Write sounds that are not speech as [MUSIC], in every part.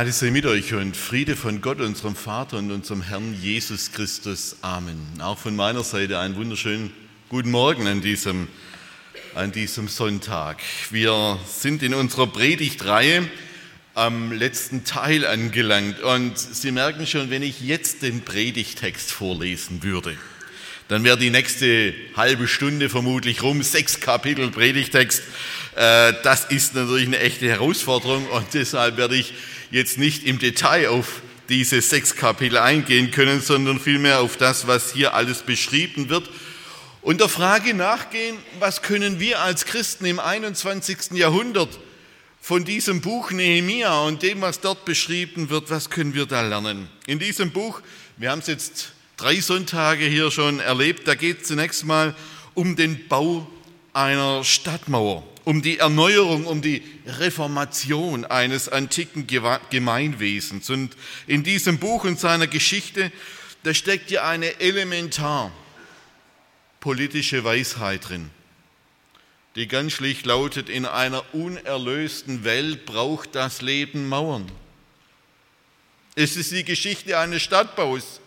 Gnade sei mit euch und Friede von Gott, unserem Vater und unserem Herrn Jesus Christus. Amen. Auch von meiner Seite einen wunderschönen guten Morgen an diesem, an diesem Sonntag. Wir sind in unserer Predigtreihe am letzten Teil angelangt und Sie merken schon, wenn ich jetzt den Predigtext vorlesen würde, dann wäre die nächste halbe Stunde vermutlich rum, sechs Kapitel Predigtext. Äh, das ist natürlich eine echte Herausforderung und deshalb werde ich jetzt nicht im Detail auf diese sechs Kapitel eingehen können, sondern vielmehr auf das, was hier alles beschrieben wird. Und der Frage nachgehen, was können wir als Christen im 21. Jahrhundert von diesem Buch Nehemia und dem, was dort beschrieben wird, was können wir da lernen? In diesem Buch, wir haben es jetzt drei Sonntage hier schon erlebt, da geht es zunächst mal um den Bau einer Stadtmauer um die Erneuerung, um die Reformation eines antiken Gemeinwesens. Und in diesem Buch und seiner Geschichte, da steckt ja eine elementar politische Weisheit drin, die ganz schlicht lautet, in einer unerlösten Welt braucht das Leben Mauern. Es ist die Geschichte eines Stadtbaus,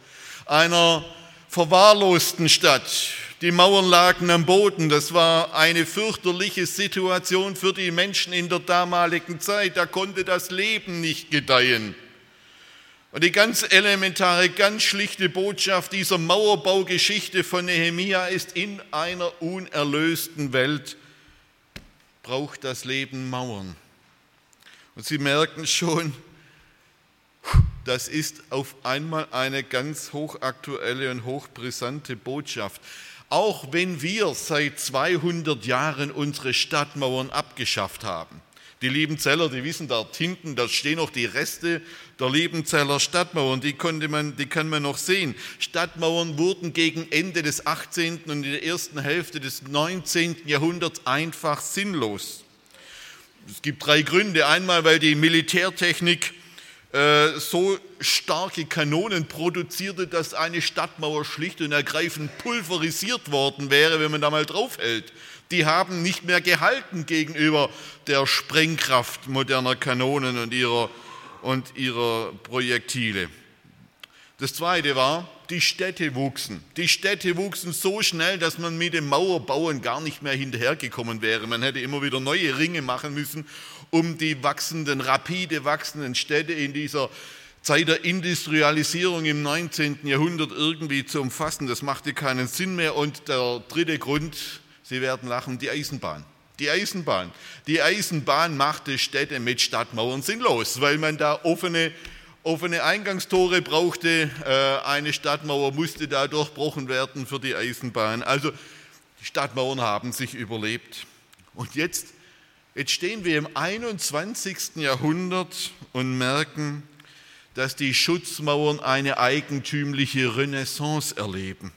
einer verwahrlosten Stadt, die Mauern lagen am Boden. Das war eine fürchterliche Situation für die Menschen in der damaligen Zeit. Da konnte das Leben nicht gedeihen. Und die ganz elementare, ganz schlichte Botschaft dieser Mauerbaugeschichte von Nehemia ist, in einer unerlösten Welt braucht das Leben Mauern. Und Sie merken schon, das ist auf einmal eine ganz hochaktuelle und hochbrisante Botschaft. Auch wenn wir seit 200 Jahren unsere Stadtmauern abgeschafft haben. Die Liebenzeller, die wissen dort hinten, da stehen noch die Reste der Liebenzeller Stadtmauern, die, konnte man, die kann man noch sehen. Stadtmauern wurden gegen Ende des 18. und in der ersten Hälfte des 19. Jahrhunderts einfach sinnlos. Es gibt drei Gründe. Einmal, weil die Militärtechnik äh, so starke Kanonen produzierte, dass eine Stadtmauer schlicht und ergreifend pulverisiert worden wäre, wenn man da mal draufhält. Die haben nicht mehr gehalten gegenüber der Sprengkraft moderner Kanonen und ihrer, und ihrer Projektile. Das Zweite war, die Städte wuchsen. Die Städte wuchsen so schnell, dass man mit dem Mauerbauen gar nicht mehr hinterhergekommen wäre. Man hätte immer wieder neue Ringe machen müssen um die wachsenden, rapide wachsenden Städte in dieser Zeit der Industrialisierung im 19. Jahrhundert irgendwie zu umfassen. Das machte keinen Sinn mehr. Und der dritte Grund, Sie werden lachen, die Eisenbahn. Die Eisenbahn. Die Eisenbahn machte Städte mit Stadtmauern sinnlos, weil man da offene, offene Eingangstore brauchte. Äh, eine Stadtmauer musste da durchbrochen werden für die Eisenbahn. Also die Stadtmauern haben sich überlebt. Und jetzt Jetzt stehen wir im 21. Jahrhundert und merken, dass die Schutzmauern eine eigentümliche Renaissance erleben.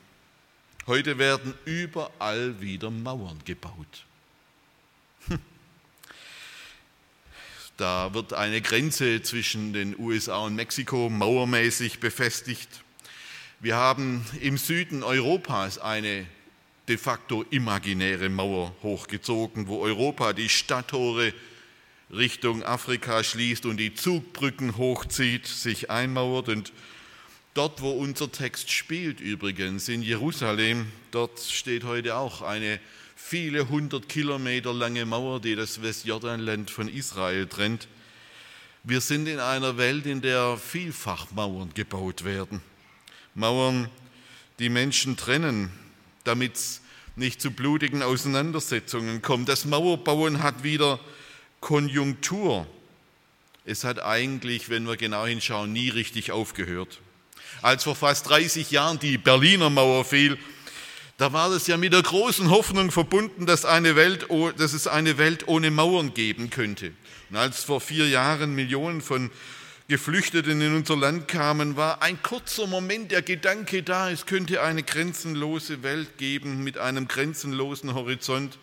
Heute werden überall wieder Mauern gebaut. Hm. Da wird eine Grenze zwischen den USA und Mexiko mauermäßig befestigt. Wir haben im Süden Europas eine de facto imaginäre Mauer hochgezogen, wo Europa die Stadttore Richtung Afrika schließt und die Zugbrücken hochzieht, sich einmauert. Und dort, wo unser Text spielt übrigens, in Jerusalem, dort steht heute auch eine viele hundert Kilometer lange Mauer, die das Westjordanland von Israel trennt. Wir sind in einer Welt, in der vielfach Mauern gebaut werden. Mauern, die Menschen trennen, damit es nicht zu blutigen Auseinandersetzungen kommt. Das Mauerbauen hat wieder Konjunktur. Es hat eigentlich, wenn wir genau hinschauen, nie richtig aufgehört. Als vor fast 30 Jahren die Berliner Mauer fiel, Da war es ja mit der großen Hoffnung verbunden, dass, eine Welt, dass es eine Welt ohne Mauern geben könnte. Und als vor vier Jahren Millionen von Geflüchteten in unser Land kamen, war ein kurzer Moment der Gedanke da, es könnte eine grenzenlose Welt geben mit einem grenzenlosen Horizont.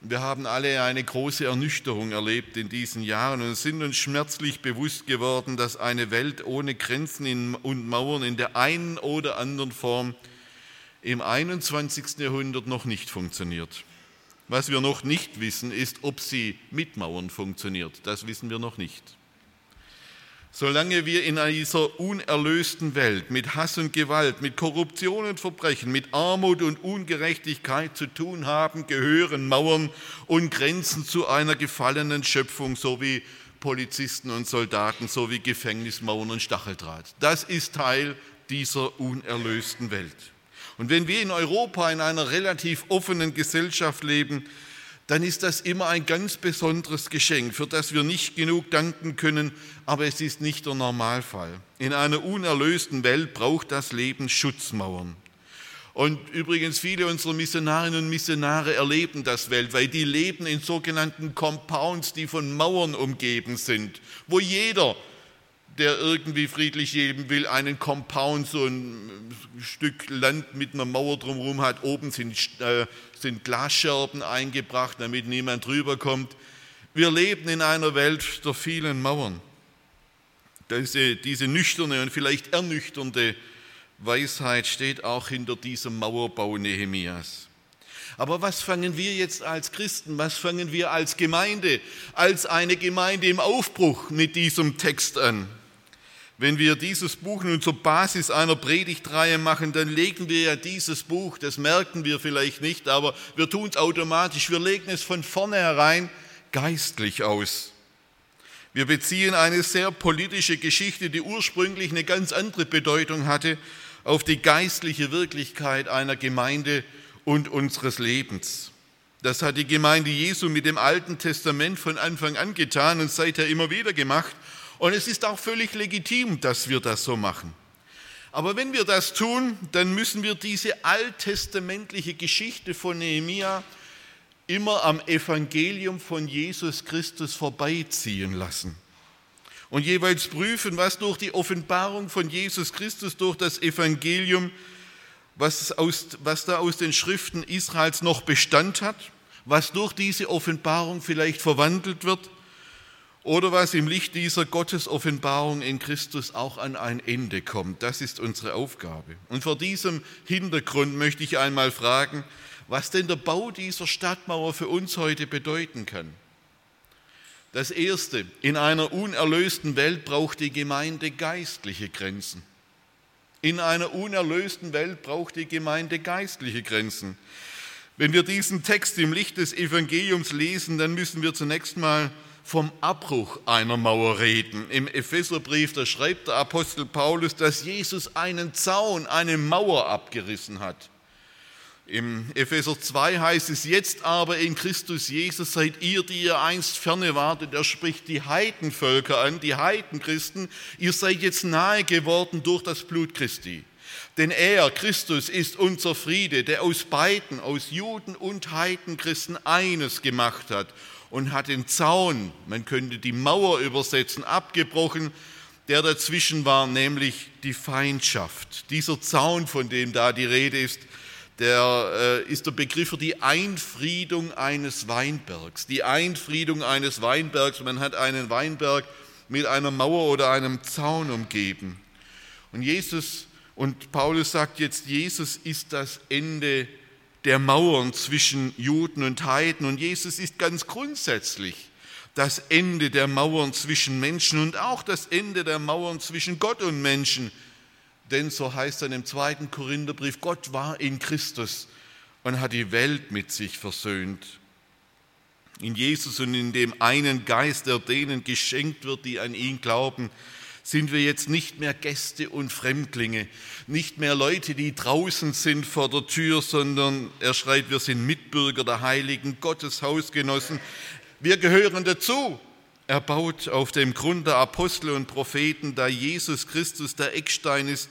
Wir haben alle eine große Ernüchterung erlebt in diesen Jahren und sind uns schmerzlich bewusst geworden, dass eine Welt ohne Grenzen und Mauern in der einen oder anderen Form im 21. Jahrhundert noch nicht funktioniert. Was wir noch nicht wissen, ist, ob sie mit Mauern funktioniert. Das wissen wir noch nicht. Solange wir in dieser unerlösten Welt mit Hass und Gewalt, mit Korruption und Verbrechen, mit Armut und Ungerechtigkeit zu tun haben, gehören Mauern und Grenzen zu einer gefallenen Schöpfung, so wie Polizisten und Soldaten, so wie Gefängnismauern und Stacheldraht. Das ist Teil dieser unerlösten Welt. Und wenn wir in Europa in einer relativ offenen Gesellschaft leben, dann ist das immer ein ganz besonderes Geschenk, für das wir nicht genug danken können, aber es ist nicht der Normalfall. In einer unerlösten Welt braucht das Leben Schutzmauern. Und übrigens viele unserer Missionarinnen und Missionare erleben das weltweit. Die leben in sogenannten Compounds, die von Mauern umgeben sind, wo jeder der irgendwie friedlich leben will, einen Compound, so ein Stück Land mit einer Mauer drumherum hat. Oben sind, äh, sind Glasscherben eingebracht, damit niemand drüber kommt. Wir leben in einer Welt der vielen Mauern. Diese, diese nüchterne und vielleicht ernüchternde Weisheit steht auch hinter diesem Mauerbau Nehemias. Aber was fangen wir jetzt als Christen, was fangen wir als Gemeinde, als eine Gemeinde im Aufbruch mit diesem Text an? Wenn wir dieses Buch nun zur Basis einer Predigtreihe machen, dann legen wir ja dieses Buch, das merken wir vielleicht nicht, aber wir tun es automatisch, wir legen es von vornherein geistlich aus. Wir beziehen eine sehr politische Geschichte, die ursprünglich eine ganz andere Bedeutung hatte, auf die geistliche Wirklichkeit einer Gemeinde und unseres Lebens. Das hat die Gemeinde Jesu mit dem Alten Testament von Anfang an getan und seither immer wieder gemacht. Und es ist auch völlig legitim, dass wir das so machen. Aber wenn wir das tun, dann müssen wir diese alttestamentliche Geschichte von Nehemia immer am Evangelium von Jesus Christus vorbeiziehen lassen und jeweils prüfen, was durch die Offenbarung von Jesus Christus, durch das Evangelium, was, aus, was da aus den Schriften Israels noch Bestand hat, was durch diese Offenbarung vielleicht verwandelt wird oder was im Licht dieser Gottesoffenbarung in Christus auch an ein Ende kommt. Das ist unsere Aufgabe. Und vor diesem Hintergrund möchte ich einmal fragen, was denn der Bau dieser Stadtmauer für uns heute bedeuten kann. Das Erste, in einer unerlösten Welt braucht die Gemeinde geistliche Grenzen. In einer unerlösten Welt braucht die Gemeinde geistliche Grenzen. Wenn wir diesen Text im Licht des Evangeliums lesen, dann müssen wir zunächst mal vom Abbruch einer Mauer reden. Im Epheserbrief, da schreibt der Apostel Paulus, dass Jesus einen Zaun, eine Mauer abgerissen hat. Im Epheser 2 heißt es, jetzt aber in Christus Jesus seid ihr, die ihr einst ferne wartet. Er spricht die Heidenvölker an, die Heidenchristen. Ihr seid jetzt nahe geworden durch das Blut Christi. Denn er, Christus, ist unser Friede, der aus beiden, aus Juden und Heidenchristen eines gemacht hat und hat den Zaun, man könnte die Mauer übersetzen, abgebrochen, der dazwischen war, nämlich die Feindschaft. Dieser Zaun, von dem da die Rede ist, der äh, ist der Begriff für die Einfriedung eines Weinbergs. Die Einfriedung eines Weinbergs. Man hat einen Weinberg mit einer Mauer oder einem Zaun umgeben. Und Jesus und Paulus sagt jetzt, Jesus ist das Ende der Mauern zwischen Juden und Heiden. Und Jesus ist ganz grundsätzlich das Ende der Mauern zwischen Menschen und auch das Ende der Mauern zwischen Gott und Menschen. Denn so heißt es im zweiten Korintherbrief, Gott war in Christus und hat die Welt mit sich versöhnt. In Jesus und in dem einen Geist, der denen geschenkt wird, die an ihn glauben, sind wir jetzt nicht mehr Gäste und Fremdlinge, nicht mehr Leute, die draußen sind vor der Tür, sondern er schreit, wir sind Mitbürger der Heiligen, Gottes Hausgenossen. Wir gehören dazu. Er baut auf dem Grund der Apostel und Propheten, da Jesus Christus der Eckstein ist,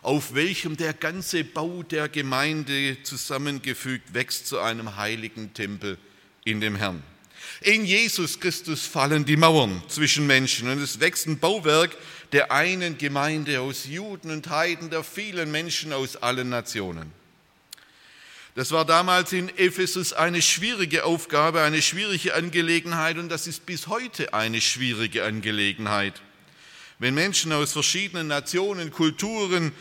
auf welchem der ganze Bau der Gemeinde zusammengefügt wächst zu einem heiligen Tempel in dem Herrn. In Jesus Christus fallen die Mauern zwischen Menschen und es wächst ein Bauwerk der einen Gemeinde aus Juden und Heiden, der vielen Menschen aus allen Nationen. Das war damals in Ephesus eine schwierige Aufgabe, eine schwierige Angelegenheit und das ist bis heute eine schwierige Angelegenheit. Wenn Menschen aus verschiedenen Nationen, Kulturen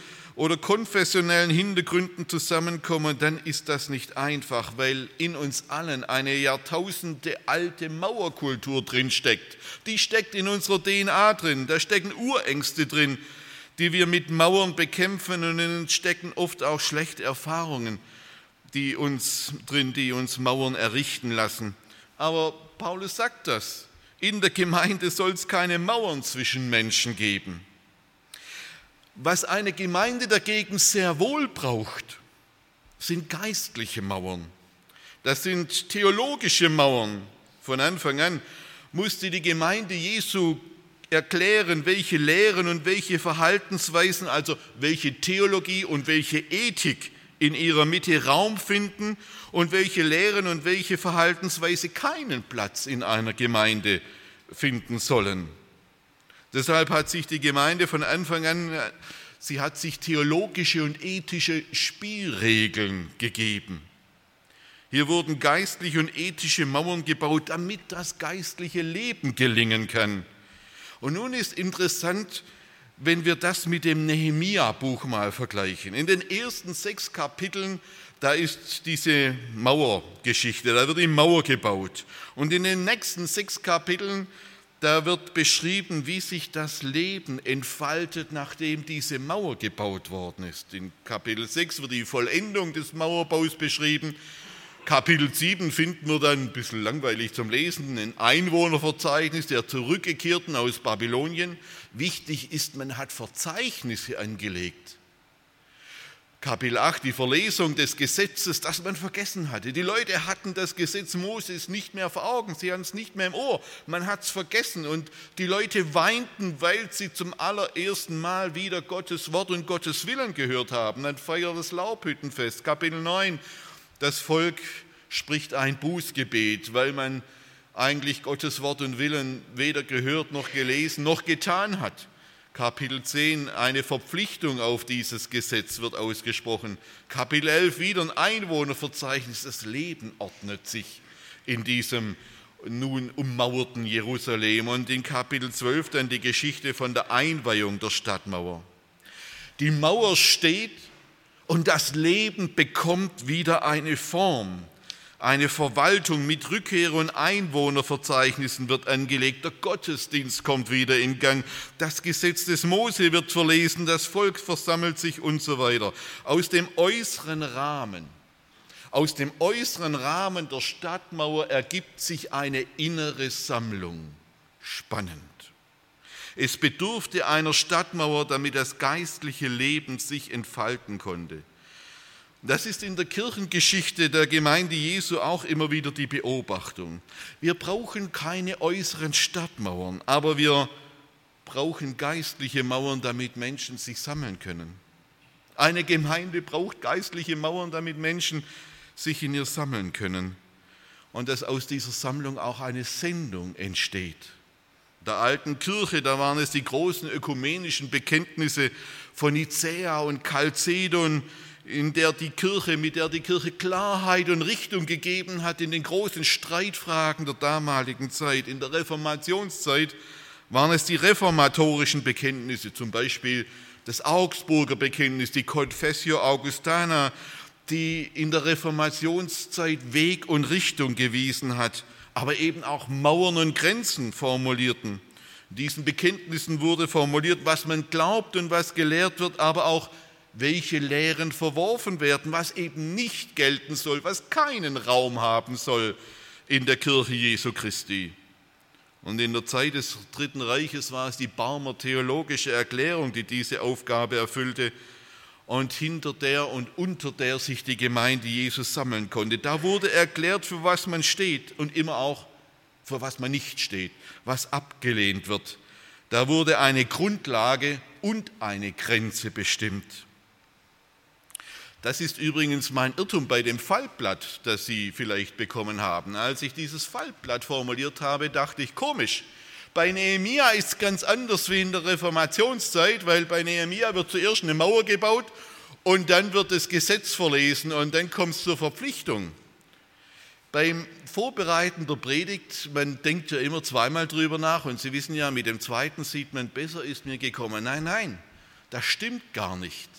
oder konfessionellen Hintergründen zusammenkommen, dann ist das nicht einfach, weil in uns allen eine Jahrtausende alte Mauerkultur drinsteckt. Die steckt in unserer DNA drin, da stecken Urängste drin, die wir mit Mauern bekämpfen und in uns stecken oft auch schlechte Erfahrungen die uns drin, die uns Mauern errichten lassen. Aber Paulus sagt das. In der Gemeinde soll es keine Mauern zwischen Menschen geben. Was eine Gemeinde dagegen sehr wohl braucht, sind geistliche Mauern. Das sind theologische Mauern. Von Anfang an musste die Gemeinde Jesu erklären, welche Lehren und welche Verhaltensweisen, also welche Theologie und welche Ethik in ihrer Mitte Raum finden und welche Lehren und welche Verhaltensweise keinen Platz in einer Gemeinde finden sollen. Deshalb hat sich die Gemeinde von Anfang an, sie hat sich theologische und ethische Spielregeln gegeben. Hier wurden geistliche und ethische Mauern gebaut, damit das geistliche Leben gelingen kann. Und nun ist interessant, wenn wir das mit dem Nehemia-Buch mal vergleichen. In den ersten sechs Kapiteln, da ist diese Mauergeschichte, da wird die Mauer gebaut. Und in den nächsten sechs Kapiteln, da wird beschrieben, wie sich das Leben entfaltet, nachdem diese Mauer gebaut worden ist. In Kapitel 6 wird die Vollendung des Mauerbaus beschrieben. Kapitel 7 finden wir dann ein bisschen langweilig zum Lesen, ein Einwohnerverzeichnis der Zurückgekehrten aus Babylonien. Wichtig ist, man hat Verzeichnisse angelegt. Kapitel 8, die Verlesung des Gesetzes, das man vergessen hatte. Die Leute hatten das Gesetz Moses nicht mehr vor Augen, sie hatten es nicht mehr im Ohr, man hat es vergessen und die Leute weinten, weil sie zum allerersten Mal wieder Gottes Wort und Gottes Willen gehört haben. Dann feiert das Laubhüttenfest, Kapitel 9, das Volk spricht ein Bußgebet, weil man eigentlich Gottes Wort und Willen weder gehört noch gelesen noch getan hat. Kapitel 10, eine Verpflichtung auf dieses Gesetz wird ausgesprochen. Kapitel 11, wieder ein Einwohnerverzeichnis. Das Leben ordnet sich in diesem nun ummauerten Jerusalem. Und in Kapitel 12 dann die Geschichte von der Einweihung der Stadtmauer. Die Mauer steht und das Leben bekommt wieder eine Form. Eine Verwaltung mit Rückkehr- und Einwohnerverzeichnissen wird angelegt. Der Gottesdienst kommt wieder in Gang. Das Gesetz des Mose wird verlesen. Das Volk versammelt sich und so weiter. Aus dem äußeren Rahmen, aus dem äußeren Rahmen der Stadtmauer ergibt sich eine innere Sammlung. Spannend. Es bedurfte einer Stadtmauer, damit das geistliche Leben sich entfalten konnte. Das ist in der Kirchengeschichte der Gemeinde Jesu auch immer wieder die Beobachtung. Wir brauchen keine äußeren Stadtmauern, aber wir brauchen geistliche Mauern, damit Menschen sich sammeln können. Eine Gemeinde braucht geistliche Mauern, damit Menschen sich in ihr sammeln können. Und dass aus dieser Sammlung auch eine Sendung entsteht der alten Kirche, da waren es die großen ökumenischen Bekenntnisse von Nicäa und Chalcedon, in der die Kirche, mit der die Kirche Klarheit und Richtung gegeben hat in den großen Streitfragen der damaligen Zeit. In der Reformationszeit waren es die reformatorischen Bekenntnisse, zum Beispiel das Augsburger Bekenntnis, die Confessio Augustana, die in der Reformationszeit Weg und Richtung gewiesen hat aber eben auch Mauern und Grenzen formulierten. In diesen Bekenntnissen wurde formuliert, was man glaubt und was gelehrt wird, aber auch welche Lehren verworfen werden, was eben nicht gelten soll, was keinen Raum haben soll in der Kirche Jesu Christi. Und in der Zeit des Dritten Reiches war es die Barmer theologische Erklärung, die diese Aufgabe erfüllte und hinter der und unter der sich die Gemeinde Jesus sammeln konnte. Da wurde erklärt, für was man steht und immer auch, für was man nicht steht, was abgelehnt wird. Da wurde eine Grundlage und eine Grenze bestimmt. Das ist übrigens mein Irrtum bei dem Fallblatt, das Sie vielleicht bekommen haben. Als ich dieses Fallblatt formuliert habe, dachte ich, komisch. Bei Nehemia ist es ganz anders wie in der Reformationszeit, weil bei Nehemia wird zuerst eine Mauer gebaut und dann wird das Gesetz verlesen und dann kommt es zur Verpflichtung. Beim Vorbereiten der Predigt, man denkt ja immer zweimal drüber nach und Sie wissen ja, mit dem zweiten sieht man, besser ist mir gekommen. Nein, nein, das stimmt gar nicht.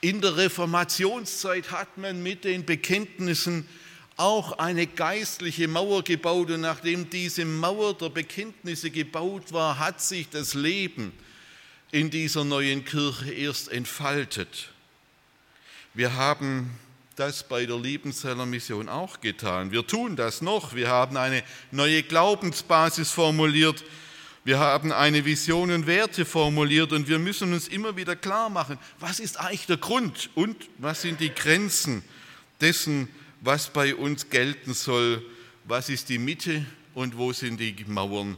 In der Reformationszeit hat man mit den Bekenntnissen auch eine geistliche Mauer gebaut und nachdem diese Mauer der Bekenntnisse gebaut war, hat sich das Leben in dieser neuen Kirche erst entfaltet. Wir haben das bei der Liebenzeller Mission auch getan. Wir tun das noch. Wir haben eine neue Glaubensbasis formuliert wir haben eine Vision und Werte formuliert und wir müssen uns immer wieder klar machen, was ist eigentlich der Grund und was sind die Grenzen dessen, was bei uns gelten soll, was ist die Mitte und wo sind die Mauern,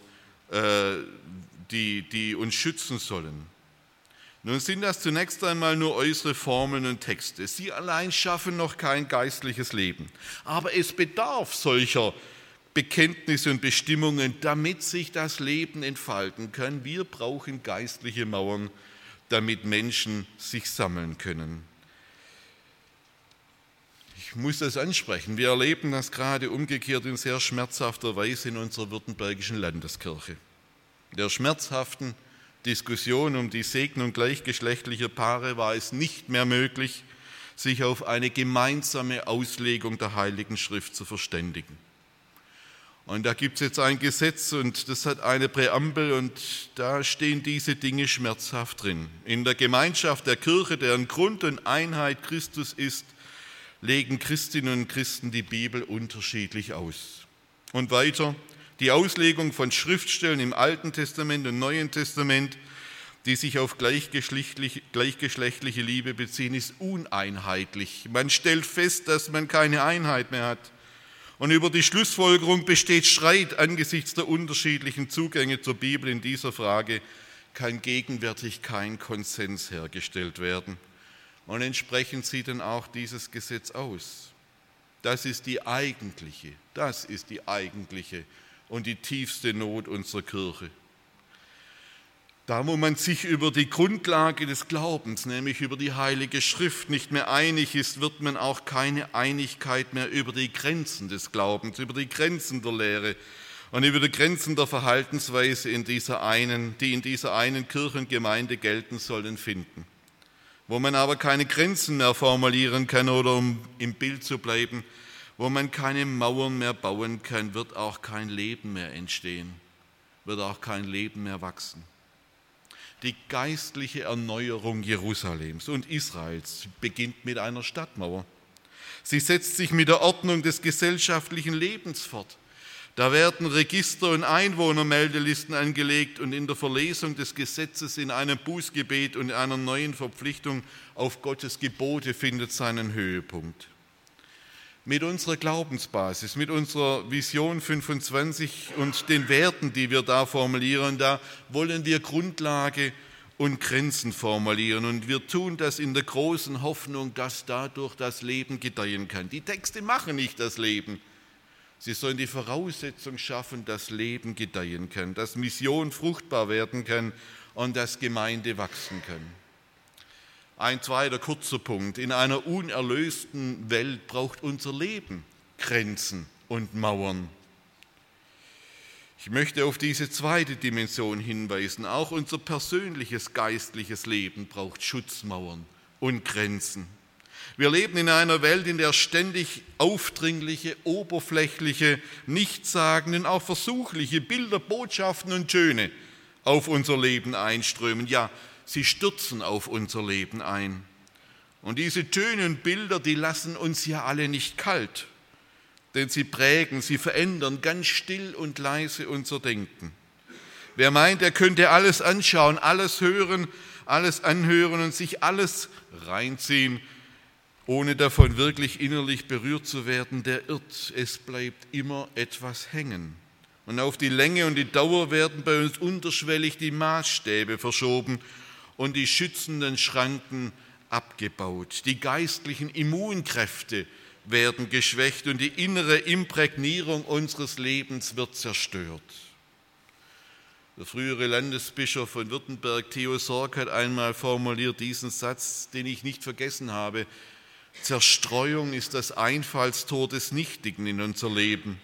äh, die, die uns schützen sollen. Nun sind das zunächst einmal nur äußere Formeln und Texte. Sie allein schaffen noch kein geistliches Leben. Aber es bedarf solcher Bekenntnisse und Bestimmungen, damit sich das Leben entfalten kann. Wir brauchen geistliche Mauern, damit Menschen sich sammeln können. Ich muss das ansprechen. Wir erleben das gerade umgekehrt in sehr schmerzhafter Weise in unserer württembergischen Landeskirche. Der schmerzhaften Diskussion um die Segnung gleichgeschlechtlicher Paare war es nicht mehr möglich, sich auf eine gemeinsame Auslegung der Heiligen Schrift zu verständigen. Und da gibt es jetzt ein Gesetz und das hat eine Präambel und da stehen diese Dinge schmerzhaft drin. In der Gemeinschaft der Kirche, deren Grund und Einheit Christus ist, legen Christinnen und Christen die Bibel unterschiedlich aus. Und weiter, die Auslegung von Schriftstellen im Alten Testament und Neuen Testament, die sich auf gleichgeschlechtliche, Liebe beziehen, ist uneinheitlich. Man stellt fest, dass man keine Einheit mehr hat. Und über die Schlussfolgerung besteht Streit angesichts der unterschiedlichen Zugänge zur Bibel in dieser Frage, kann gegenwärtig kein Konsens hergestellt werden. Und entsprechend sieht dann auch dieses Gesetz aus. Das ist die eigentliche, das ist die eigentliche und die tiefste Not unserer Kirche. Da, wo man sich über die Grundlage des Glaubens, nämlich über die Heilige Schrift, nicht mehr einig ist, wird man auch keine Einigkeit mehr über die Grenzen des Glaubens, über die Grenzen der Lehre und über die Grenzen der Verhaltensweise, in dieser einen, die in dieser einen Kirchengemeinde gelten sollen, finden. Wo man aber keine Grenzen mehr formulieren kann oder um im Bild zu bleiben, wo man keine Mauern mehr bauen kann, wird auch kein Leben mehr entstehen, wird auch kein Leben mehr wachsen die geistliche Erneuerung Jerusalems und Israels beginnt mit einer Stadtmauer. Sie setzt sich mit der Ordnung des gesellschaftlichen Lebens fort. Da werden Register und Einwohnermeldelisten angelegt und in der Verlesung des Gesetzes in einem Bußgebet und in einer neuen Verpflichtung auf Gottes Gebote findet seinen Höhepunkt mit unserer Glaubensbasis, mit unserer Vision 25 und den Werten, die wir da formulieren, da wollen wir Grundlage und Grenzen formulieren. Und wir tun das in der großen Hoffnung, dass dadurch das Leben gedeihen kann. Die Texte machen nicht das Leben. Sie sollen die Voraussetzung schaffen, dass Leben gedeihen kann, dass Mission fruchtbar werden kann und dass Gemeinde wachsen kann. Ein zweiter kurzer Punkt. In einer unerlösten Welt braucht unser Leben Grenzen und Mauern. Ich möchte auf diese zweite Dimension hinweisen. Auch unser persönliches geistliches Leben braucht Schutzmauern und Grenzen. Wir leben in einer Welt, in der ständig aufdringliche, oberflächliche, nichtssagenden, auch versuchliche Bilder, Botschaften und Töne auf unser Leben einströmen. Ja, sie stürzen auf unser Leben ein. Und diese Töne und Bilder, die lassen uns ja alle nicht kalt, denn sie prägen, sie verändern ganz still und leise unser Denken. Wer meint, er könnte alles anschauen, alles hören, alles anhören und sich alles reinziehen, ohne davon wirklich innerlich berührt zu werden, der irrt. Es bleibt immer etwas hängen. Und auf die Länge und die Dauer werden bei uns unterschwellig die Maßstäbe verschoben und die schützenden Schranken abgebaut. Die geistlichen Immunkräfte werden geschwächt und die innere Imprägnierung unseres Lebens wird zerstört. Der frühere Landesbischof von Württemberg, Theo Sorg, hat einmal formuliert diesen Satz, den ich nicht vergessen habe. Zerstreuung ist das Einfallstor des Nichtigen in unser Leben.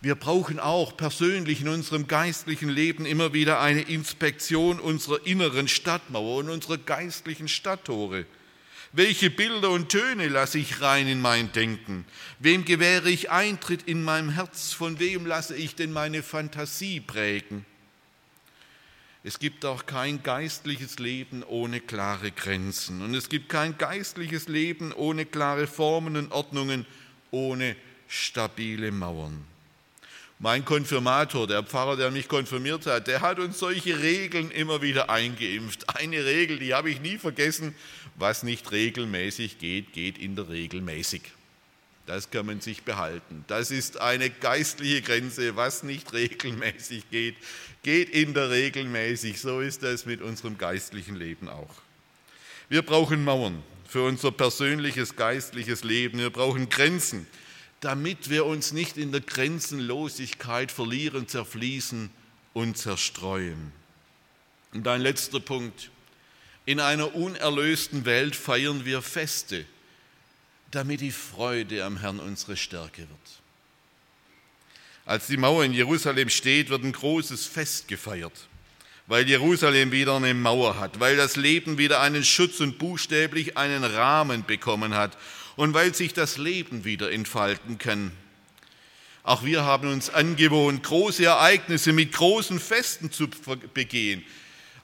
Wir brauchen auch persönlich in unserem geistlichen Leben immer wieder eine Inspektion unserer inneren Stadtmauer und unserer geistlichen Stadttore. Welche Bilder und Töne lasse ich rein in mein Denken? Wem gewähre ich Eintritt in meinem Herz? Von wem lasse ich denn meine Fantasie prägen? Es gibt auch kein geistliches Leben ohne klare Grenzen. Und es gibt kein geistliches Leben ohne klare Formen und Ordnungen, ohne stabile Mauern. Mein Konfirmator, der Pfarrer, der mich konfirmiert hat, der hat uns solche Regeln immer wieder eingeimpft. Eine Regel, die habe ich nie vergessen. Was nicht regelmäßig geht, geht in der Regel mäßig. Das kann man sich behalten. Das ist eine geistliche Grenze. Was nicht regelmäßig geht, geht in der Regel mäßig. So ist das mit unserem geistlichen Leben auch. Wir brauchen Mauern für unser persönliches geistliches Leben. Wir brauchen Grenzen damit wir uns nicht in der Grenzenlosigkeit verlieren, zerfließen und zerstreuen. Und ein letzter Punkt. In einer unerlösten Welt feiern wir Feste, damit die Freude am Herrn unsere Stärke wird. Als die Mauer in Jerusalem steht, wird ein großes Fest gefeiert, weil Jerusalem wieder eine Mauer hat, weil das Leben wieder einen Schutz und buchstäblich einen Rahmen bekommen hat und weil sich das Leben wieder entfalten kann. Auch wir haben uns angewohnt, große Ereignisse mit großen Festen zu begehen.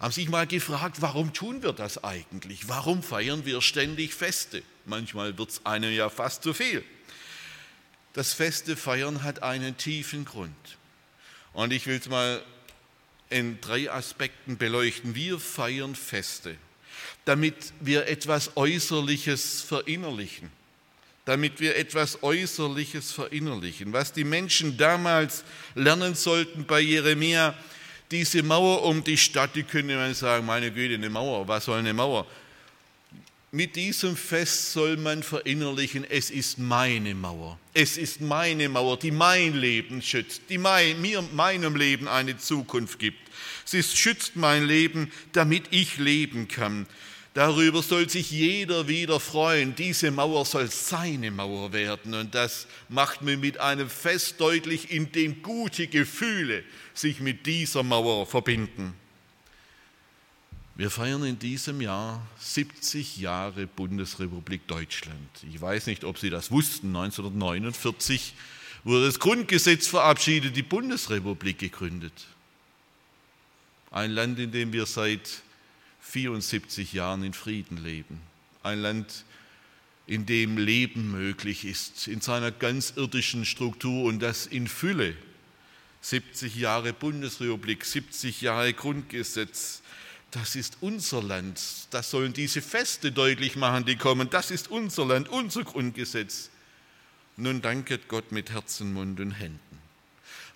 Haben sich mal gefragt, warum tun wir das eigentlich? Warum feiern wir ständig Feste? Manchmal wird es einem ja fast zu viel. Das Feste feiern hat einen tiefen Grund. Und ich will es mal in drei Aspekten beleuchten. Wir feiern Feste, damit wir etwas Äußerliches verinnerlichen damit wir etwas Äußerliches verinnerlichen. Was die Menschen damals lernen sollten bei Jeremia, diese Mauer um die Stadt, die könnte man sagen, meine Güte, eine Mauer, was soll eine Mauer? Mit diesem Fest soll man verinnerlichen, es ist meine Mauer. Es ist meine Mauer, die mein Leben schützt, die mein, mir, meinem Leben eine Zukunft gibt. Sie schützt mein Leben, damit ich leben kann. Darüber soll sich jeder wieder freuen. Diese Mauer soll seine Mauer werden. Und das macht mir mit einem Fest deutlich, in dem gute Gefühle sich mit dieser Mauer verbinden. Wir feiern in diesem Jahr 70 Jahre Bundesrepublik Deutschland. Ich weiß nicht, ob Sie das wussten. 1949 wurde das Grundgesetz verabschiedet, die Bundesrepublik gegründet. Ein Land, in dem wir seit 74 Jahren in Frieden leben. Ein Land, in dem Leben möglich ist, in seiner ganz irdischen Struktur und das in Fülle. 70 Jahre Bundesrepublik, 70 Jahre Grundgesetz, das ist unser Land. Das sollen diese Feste deutlich machen, die kommen. Das ist unser Land, unser Grundgesetz. Nun danket Gott mit Herzen, Mund und Händen.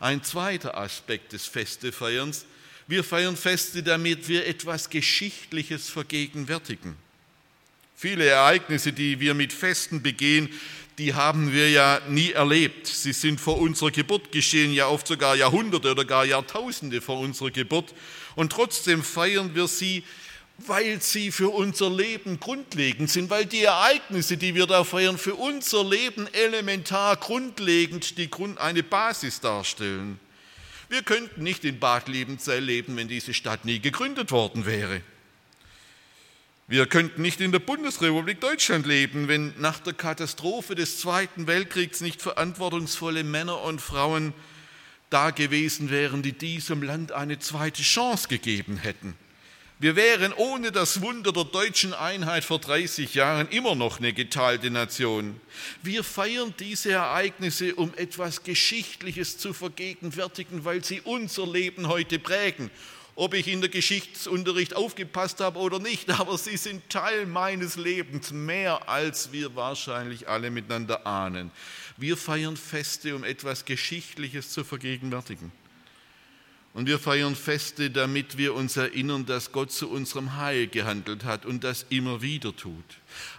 Ein zweiter Aspekt des Festefeierns wir feiern Feste, damit wir etwas Geschichtliches vergegenwärtigen. Viele Ereignisse, die wir mit Festen begehen, die haben wir ja nie erlebt. Sie sind vor unserer Geburt geschehen, ja oft sogar Jahrhunderte oder gar Jahrtausende vor unserer Geburt. Und trotzdem feiern wir sie, weil sie für unser Leben grundlegend sind, weil die Ereignisse, die wir da feiern, für unser Leben elementar grundlegend die Grund, eine Basis darstellen. Wir könnten nicht in Bad Liebenzell leben, wenn diese Stadt nie gegründet worden wäre. Wir könnten nicht in der Bundesrepublik Deutschland leben, wenn nach der Katastrophe des Zweiten Weltkriegs nicht verantwortungsvolle Männer und Frauen da gewesen wären, die diesem Land eine zweite Chance gegeben hätten. Wir wären ohne das Wunder der deutschen Einheit vor 30 Jahren immer noch eine geteilte Nation. Wir feiern diese Ereignisse, um etwas Geschichtliches zu vergegenwärtigen, weil sie unser Leben heute prägen. Ob ich in der Geschichtsunterricht aufgepasst habe oder nicht, [LAUGHS] aber sie sind Teil meines Lebens, mehr als wir wahrscheinlich alle miteinander ahnen. Wir feiern Feste, um etwas Geschichtliches zu vergegenwärtigen. Und wir feiern Feste, damit wir uns erinnern, dass Gott zu unserem Heil gehandelt hat und das immer wieder tut.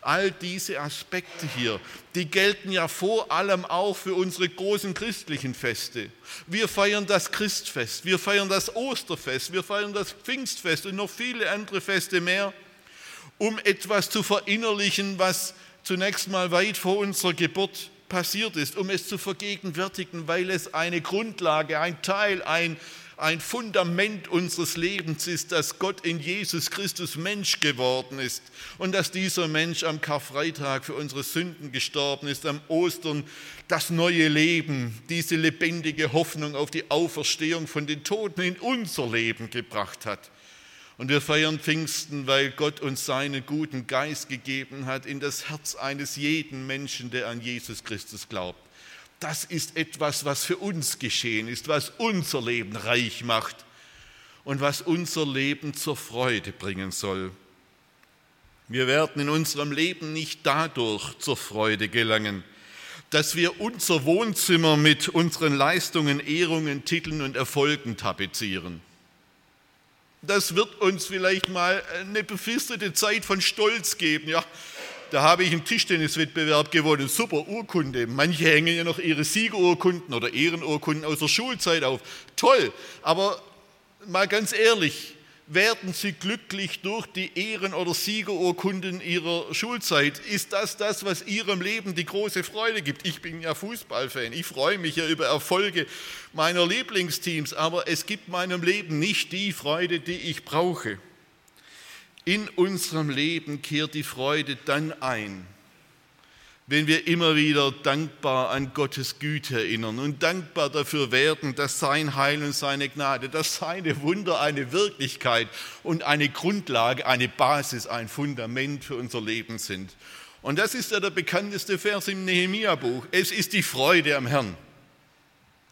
All diese Aspekte hier, die gelten ja vor allem auch für unsere großen christlichen Feste. Wir feiern das Christfest, wir feiern das Osterfest, wir feiern das Pfingstfest und noch viele andere Feste mehr, um etwas zu verinnerlichen, was zunächst mal weit vor unserer Geburt passiert ist, um es zu vergegenwärtigen, weil es eine Grundlage, ein Teil, ein ein Fundament unseres Lebens ist, dass Gott in Jesus Christus Mensch geworden ist und dass dieser Mensch am Karfreitag für unsere Sünden gestorben ist, am Ostern das neue Leben, diese lebendige Hoffnung auf die Auferstehung von den Toten in unser Leben gebracht hat. Und wir feiern Pfingsten, weil Gott uns seinen guten Geist gegeben hat in das Herz eines jeden Menschen, der an Jesus Christus glaubt. Das ist etwas, was für uns geschehen ist, was unser Leben reich macht und was unser Leben zur Freude bringen soll. Wir werden in unserem Leben nicht dadurch zur Freude gelangen, dass wir unser Wohnzimmer mit unseren Leistungen, Ehrungen, Titeln und Erfolgen tapezieren. Das wird uns vielleicht mal eine befristete Zeit von Stolz geben. Ja, da habe ich einen Tischtenniswettbewerb gewonnen, super Urkunde. Manche hängen ja noch ihre Siegerurkunden oder Ehrenurkunden aus der Schulzeit auf. Toll, aber mal ganz ehrlich, werden sie glücklich durch die Ehren- oder Siegerurkunden ihrer Schulzeit? Ist das das, was ihrem Leben die große Freude gibt? Ich bin ja Fußballfan, ich freue mich ja über Erfolge meiner Lieblingsteams, aber es gibt meinem Leben nicht die Freude, die ich brauche. In unserem Leben kehrt die Freude dann ein, wenn wir immer wieder dankbar an Gottes Güte erinnern und dankbar dafür werden, dass sein Heil und seine Gnade, dass seine Wunder eine Wirklichkeit und eine Grundlage, eine Basis, ein Fundament für unser Leben sind. Und das ist ja der bekannteste Vers im Nehemia-Buch. Es ist die Freude am Herrn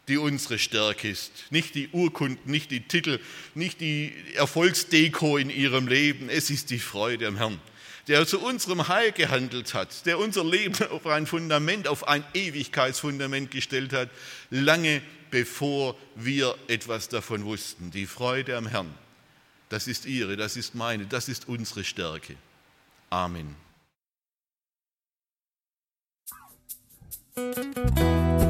die unsere Stärke ist. Nicht die Urkunden, nicht die Titel, nicht die Erfolgsdeko in ihrem Leben. Es ist die Freude am Herrn, der zu unserem Heil gehandelt hat, der unser Leben auf ein Fundament, auf ein Ewigkeitsfundament gestellt hat, lange bevor wir etwas davon wussten. Die Freude am Herrn, das ist ihre, das ist meine, das ist unsere Stärke. Amen.